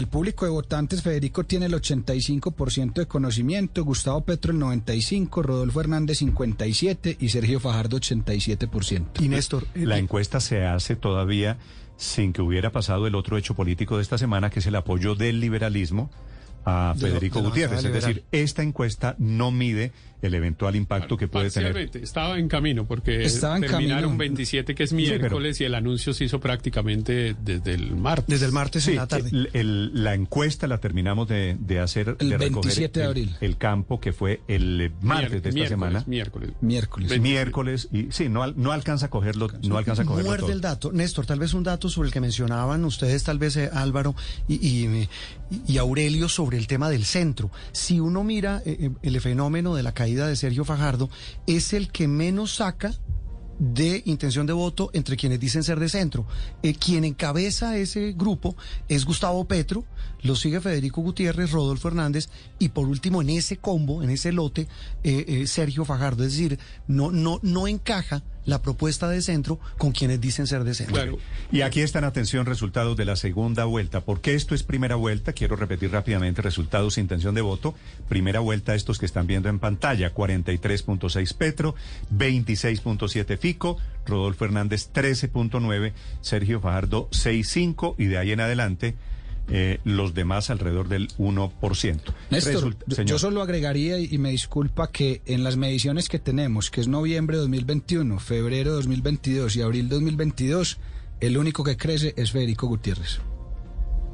El público de votantes, Federico tiene el 85% de conocimiento, Gustavo Petro el 95%, Rodolfo Hernández 57% y Sergio Fajardo 87%. Y Néstor, La encuesta se hace todavía sin que hubiera pasado el otro hecho político de esta semana, que es el apoyo del liberalismo a Federico de Gutiérrez. Es decir, esta encuesta no mide el eventual impacto que puede tener. Estaba en camino porque Estaba en terminaron camino. 27 que es pero- miércoles y el anuncio se hizo prácticamente desde el martes. desde el martes Sí, en la tarde. el- el- la encuesta la terminamos de, de hacer El de recoger 27 de el- abril. El, campo que fue el martes de esta miércoles, semana. Miércoles. Miércoles. Miércoles y sí, no, no alcanza a cogerlo, no alcanza a cogerlo Muerde todo. el dato. Néstor, tal vez un dato sobre el que mencionaban ustedes, tal vez eh, Álvaro y, y- y Aurelio sobre el tema del centro. Si uno mira eh, eh, el fenómeno de la caída de Sergio Fajardo, es el que menos saca de intención de voto entre quienes dicen ser de centro. Eh, quien encabeza ese grupo es Gustavo Petro, lo sigue Federico Gutiérrez, Rodolfo Hernández y por último en ese combo, en ese lote, eh, eh, Sergio Fajardo. Es decir, no, no, no encaja la propuesta de centro con quienes dicen ser de centro. Y aquí están, atención, resultados de la segunda vuelta. Porque esto es primera vuelta, quiero repetir rápidamente resultados, intención de voto. Primera vuelta, estos que están viendo en pantalla, 43.6 Petro, 26.7 Fico, Rodolfo Hernández 13.9, Sergio Fajardo 6.5 y de ahí en adelante eh, los demás alrededor del 1%. Néstor, Resulta- yo- señor. yo solo agregaría y y me disculpa que en las mediciones que tenemos, que es noviembre de 2021, febrero de 2022 y abril de 2022, el único que crece es Federico Gutiérrez.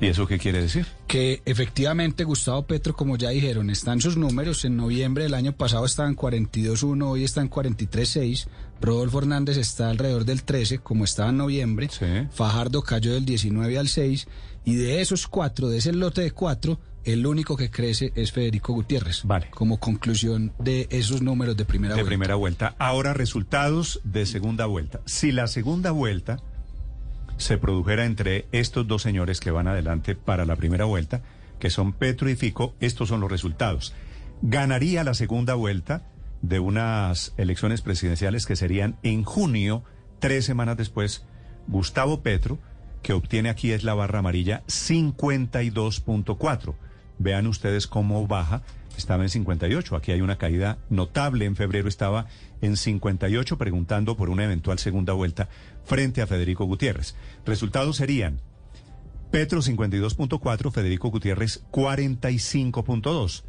¿Y eso qué quiere decir? que efectivamente Gustavo Petro, como ya dijeron, están sus números. En noviembre del año pasado estaban 42.1, hoy están 43.6. Rodolfo Hernández está alrededor del 13, como estaba en noviembre. Sí. Fajardo cayó del 19 al 6. Y de esos cuatro, de ese lote de cuatro, el único que crece es Federico Gutiérrez. Vale. Como conclusión de esos números de primera de vuelta. primera vuelta. Ahora resultados de segunda vuelta. Si la segunda vuelta se produjera entre estos dos señores que van adelante para la primera vuelta, que son Petro y Fico, estos son los resultados. Ganaría la segunda vuelta de unas elecciones presidenciales que serían en junio, tres semanas después, Gustavo Petro, que obtiene aquí es la barra amarilla 52.4. Vean ustedes cómo baja, estaba en 58, aquí hay una caída notable, en febrero estaba en 58 preguntando por una eventual segunda vuelta frente a Federico Gutiérrez. Resultados serían Petro 52.4, Federico Gutiérrez 45.2.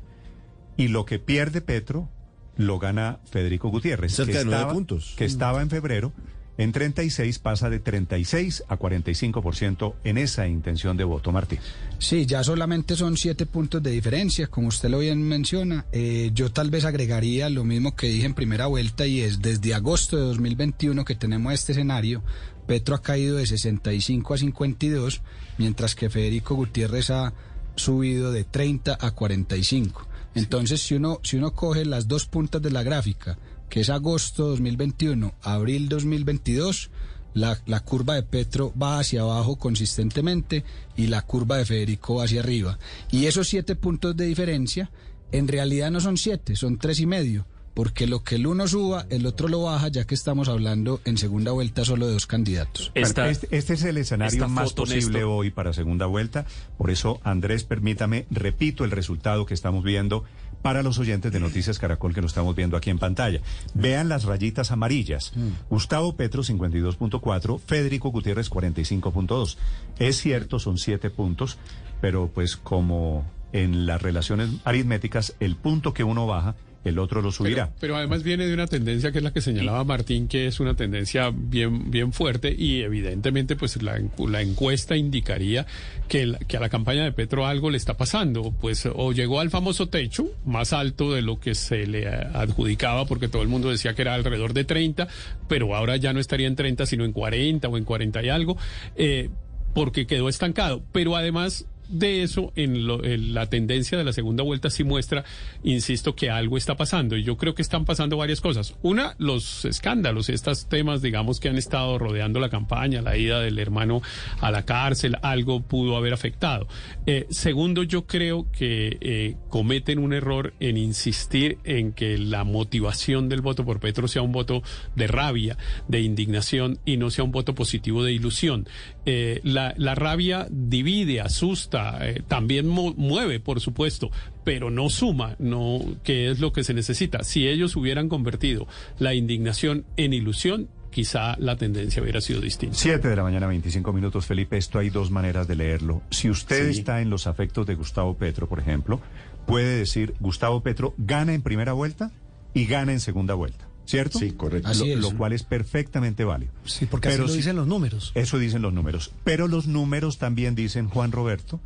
Y lo que pierde Petro lo gana Federico Gutiérrez. Cerca que de estaba- puntos. Que estaba en febrero en 36, pasa de 36 a 45% en esa intención de voto, Martín. Sí, ya solamente son siete puntos de diferencia, como usted lo bien menciona. Eh, yo tal vez agregaría lo mismo que dije en primera vuelta y es desde agosto de 2021 que tenemos este escenario. Petro ha caído de 65 a 52, mientras que Federico Gutiérrez ha subido de 30 a 45. Entonces, si uno, si uno coge las dos puntas de la gráfica, que es agosto 2021, abril 2022, la, la curva de Petro va hacia abajo consistentemente y la curva de Federico va hacia arriba. Y esos siete puntos de diferencia, en realidad no son siete, son tres y medio, porque lo que el uno suba, el otro lo baja, ya que estamos hablando en segunda vuelta solo de dos candidatos. Esta- este, este es el escenario más posible hoy para segunda vuelta. Por eso, Andrés, permítame, repito el resultado que estamos viendo para los oyentes de Noticias Caracol que lo estamos viendo aquí en pantalla. Vean las rayitas amarillas. Gustavo Petro, 52.4, Federico Gutiérrez, 45.2. Es cierto, son siete puntos, pero pues como en las relaciones aritméticas, el punto que uno baja, el otro lo subirá. Pero, además viene de una tendencia que es la que señalaba Martín, que es una tendencia bien, bien fuerte y evidentemente pues la, la encuesta indicaría que, que a la campaña de Petro algo le está pasando, pues o llegó al famoso techo más alto de lo que se le adjudicaba porque todo el mundo decía que era alrededor de 30, pero ahora ya no estaría en 30 sino en 40 o en 40 y algo, eh, porque quedó estancado, pero además de eso, en, lo- la tendencia de la segunda vuelta sí muestra, insisto, que algo está pasando. Y yo creo que están pasando varias cosas. Una, los escándalos, estos temas, digamos, que han estado rodeando la campaña, la ida del hermano a la cárcel, algo pudo haber afectado. Eh, segundo, yo creo que eh, cometen un error en insistir en que la motivación del voto por Petro sea un voto de rabia, de indignación y no sea un voto positivo de ilusión. Eh, la, la rabia divide, asusta, eh, también mueve, por supuesto, pero no suma, no, que es lo que se necesita. Si ellos hubieran convertido la indignación en ilusión, quizá la tendencia hubiera sido distinta. Siete de la mañana, 25 minutos, Felipe. Esto hay dos maneras de leerlo. Si usted está en los afectos de Gustavo Petro, por ejemplo, puede decir Gustavo Petro gana en primera vuelta y gana en segunda vuelta. ¿Cierto? Sí, correcto. Lo, cual es perfectamente válido. Sí, porque Pero así lo dicen los números. Eso dicen los números. Pero los números también dicen, Juan Roberto,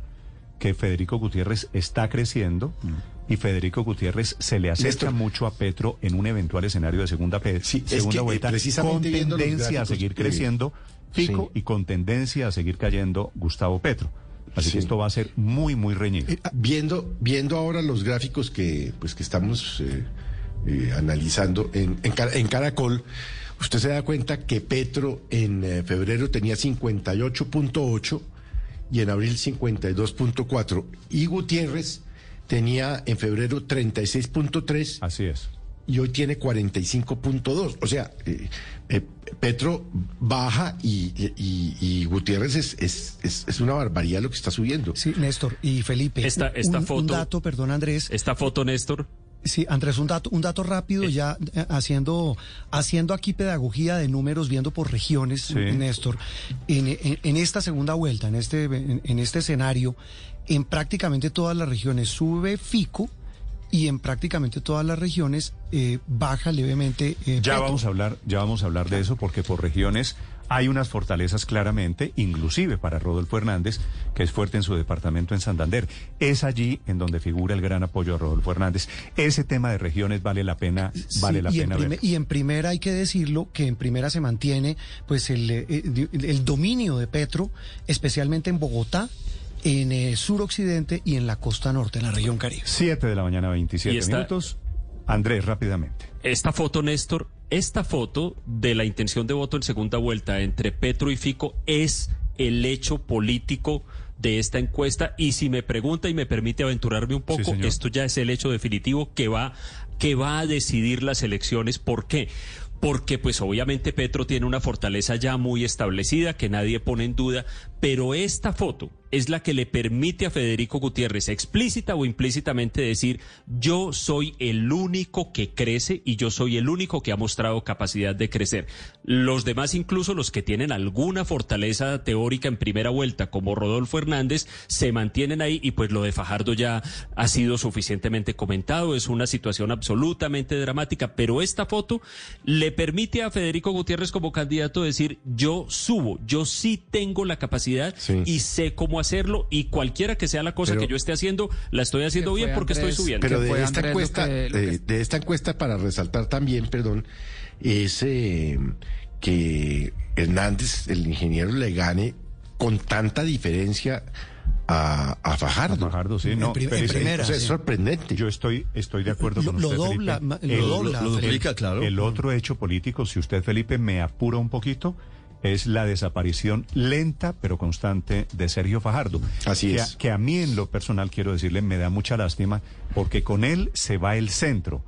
que Federico Gutiérrez está creciendo y Federico Gutiérrez se le acerca mucho a Petro en un eventual escenario de segunda, segunda eh, vuelta con tendencia a seguir creciendo Fico y con tendencia a seguir cayendo Gustavo Petro. Así que esto va a ser muy, muy reñido. Eh, viendo, viendo ahora los gráficos que, pues, que estamos eh, analizando en, en, Caracol, usted se da cuenta que Petro en febrero tenía 58.8 y en abril 52.4. Y Gutiérrez tenía en febrero 36.3. Así es. Y hoy tiene 45.2. O sea, eh, eh, Petro baja y, Gutiérrez es, es, es, una barbaridad lo que está subiendo. Sí, Néstor y Felipe. Esta, esta foto. Un dato, perdón, Andrés. Esta foto, Néstor, Sí, Andrés, un dato, un dato rápido, ya eh, haciendo, haciendo aquí pedagogía de números, viendo por regiones, Néstor, en, esta segunda vuelta, en este, en, este escenario, en prácticamente todas las regiones sube Fico y en prácticamente todas las regiones eh, baja levemente. Eh, ya vamos a hablar, ya vamos a hablar de eso, porque por regiones hay unas fortalezas claramente, inclusive para Rodolfo Hernández, que es fuerte en su departamento en Santander. Es allí en donde figura el gran apoyo a Rodolfo Hernández. Ese tema de regiones vale la pena, vale la pena ver. Y en primera hay que decirlo que en primera se mantiene pues el, eh, el, dominio de Petro, especialmente en Bogotá en el suroccidente y en la costa norte, en la región Caribe. Siete de la mañana, 27 minutos. Andrés, rápidamente. Esta foto, Néstor, esta foto de la intención de voto en segunda vuelta entre Petro y Fico es el hecho político de esta encuesta y si me pregunta y me permite aventurarme un poco, esto ya es el hecho definitivo que va que va a decidir las elecciones. ¿Por qué? porque pues obviamente Petro tiene una fortaleza ya muy establecida que nadie pone en duda, pero esta foto es la que le permite a Federico Gutiérrez explícita o implícitamente decir yo soy el único que crece y yo soy el único que ha mostrado capacidad de crecer. Los demás, incluso los que tienen alguna fortaleza teórica en primera vuelta, como Rodolfo Hernández, se mantienen ahí y pues lo de Fajardo ya ha sido suficientemente comentado, es una situación absolutamente dramática, pero esta foto le permite a Federico Gutiérrez como candidato decir yo subo, yo sí tengo la capacidad y sé cómo hacerlo y cualquiera que sea la cosa que yo esté haciendo, la estoy haciendo bien porque estoy subiendo. Pero de esta encuesta, de, esta encuesta para resaltar también, perdón, es eh, que Hernández, el ingeniero, le gane con tanta diferencia a, a Fajardo. Fajardo, sí, no, es, sorprendente. Yo estoy, estoy de acuerdo con usted, dobla, Felipe. Lo, dobla, lo, duplica, claro. El otro hecho político, si usted, Felipe, me apura un poquito, es la desaparición lenta pero constante de Sergio Fajardo. Así es. que a mí en lo personal quiero decirle me da mucha lástima porque con él se va el centro.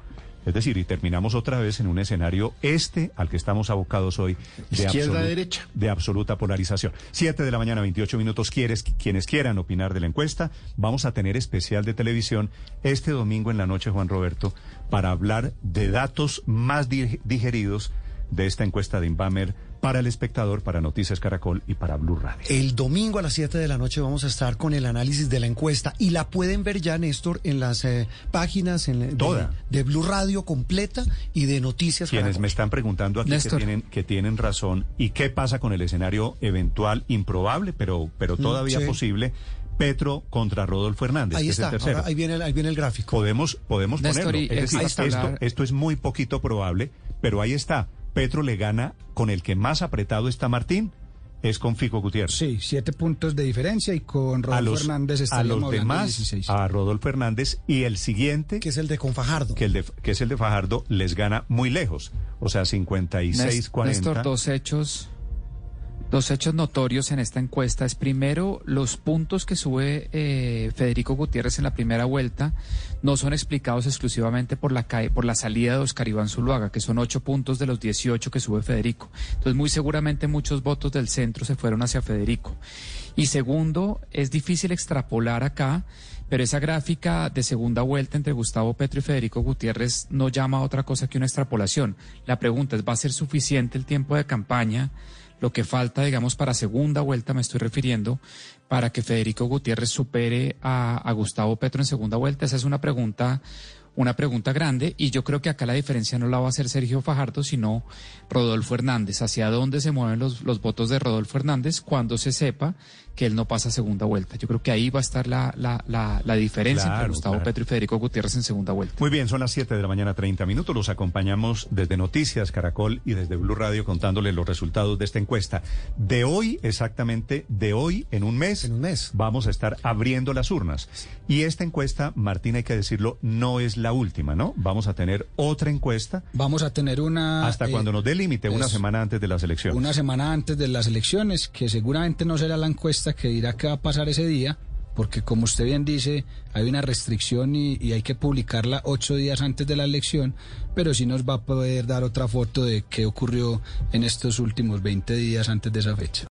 Es decir, y terminamos otra vez en un escenario este al que estamos abocados hoy de, Izquierda, derecha. de absoluta polarización. Siete de la mañana, 28 minutos. Quieres, quienes quieran opinar de la encuesta, vamos a tener especial de televisión este domingo en la noche, Juan Roberto, para hablar de datos más digeridos de esta encuesta de Inbamer para el espectador, para Noticias Caracol y para Blue Radio. El domingo a las 7 de la noche vamos a estar con el análisis de la encuesta y la pueden ver ya, Néstor, en las eh, páginas en, de, de, Blue Radio completa y de Noticias Quienes me están preguntando aquí que tienen, que tienen razón y qué pasa con el escenario eventual, improbable, pero, pero mm, todavía posible. Petro contra Rodolfo Hernández. Ahí está, ahí, viene el, ahí viene el gráfico. Podemos, podemos ponerlo. Es decir, esto, esto es muy poquito probable, pero ahí está. Petro le gana con el que más apretado está Martín, es con Fico Gutiérrez. Sí, siete puntos de diferencia y con Rodolfo Hernández está a los demás, a Rodolfo Hernández y el siguiente que es el de que el de que es el de Fajardo les gana muy lejos, o sea, 56 40. Néstor, dos hechos Los hechos notorios en esta encuesta es primero los puntos que sube eh, Federico Gutiérrez en la primera vuelta no son explicados exclusivamente por la por la salida de Oscar Iván Zuluaga, que son ocho puntos de los 18 que sube Federico. Entonces muy seguramente muchos votos del centro se fueron hacia Federico. Y segundo, es difícil extrapolar acá pero esa gráfica de segunda vuelta entre Gustavo Petro y Federico Gutiérrez no llama a otra cosa que una extrapolación. La pregunta es, ¿va a ser suficiente el tiempo de campaña? Lo que falta, digamos, para segunda vuelta, me estoy refiriendo, para que Federico Gutiérrez supere a, Gustavo Petro en segunda vuelta. Esa es una pregunta una pregunta grande y yo creo que acá la diferencia no la va a hacer Sergio Fajardo, sino Rodolfo Hernández. ¿Hacia dónde se mueven los, los votos de Rodolfo Hernández cuando se sepa que él no pasa segunda vuelta? Yo creo que ahí va a estar la, la, la, diferencia entre Gustavo Petro y Federico Gutiérrez en segunda vuelta. Muy bien, son las 7 de la mañana, 30 minutos. Los acompañamos desde Noticias Caracol y desde Blue Radio contándole los resultados de esta encuesta. De hoy, exactamente, de hoy, en un mes, en un mes. vamos a estar abriendo las urnas. Y esta encuesta, Martín, hay que decirlo, no es la última, ¿no? Vamos a tener otra encuesta. Vamos a tener una... Hasta cuando nos dé límite, una semana antes de las elecciones. Una semana antes de las elecciones, que seguramente no será la que dirá qué va a pasar ese día, porque como usted bien dice, hay una restricción y, y, hay que publicarla ocho días antes de la elección, pero sí nos va a poder dar otra foto de qué ocurrió en estos últimos 20 días antes de esa fecha.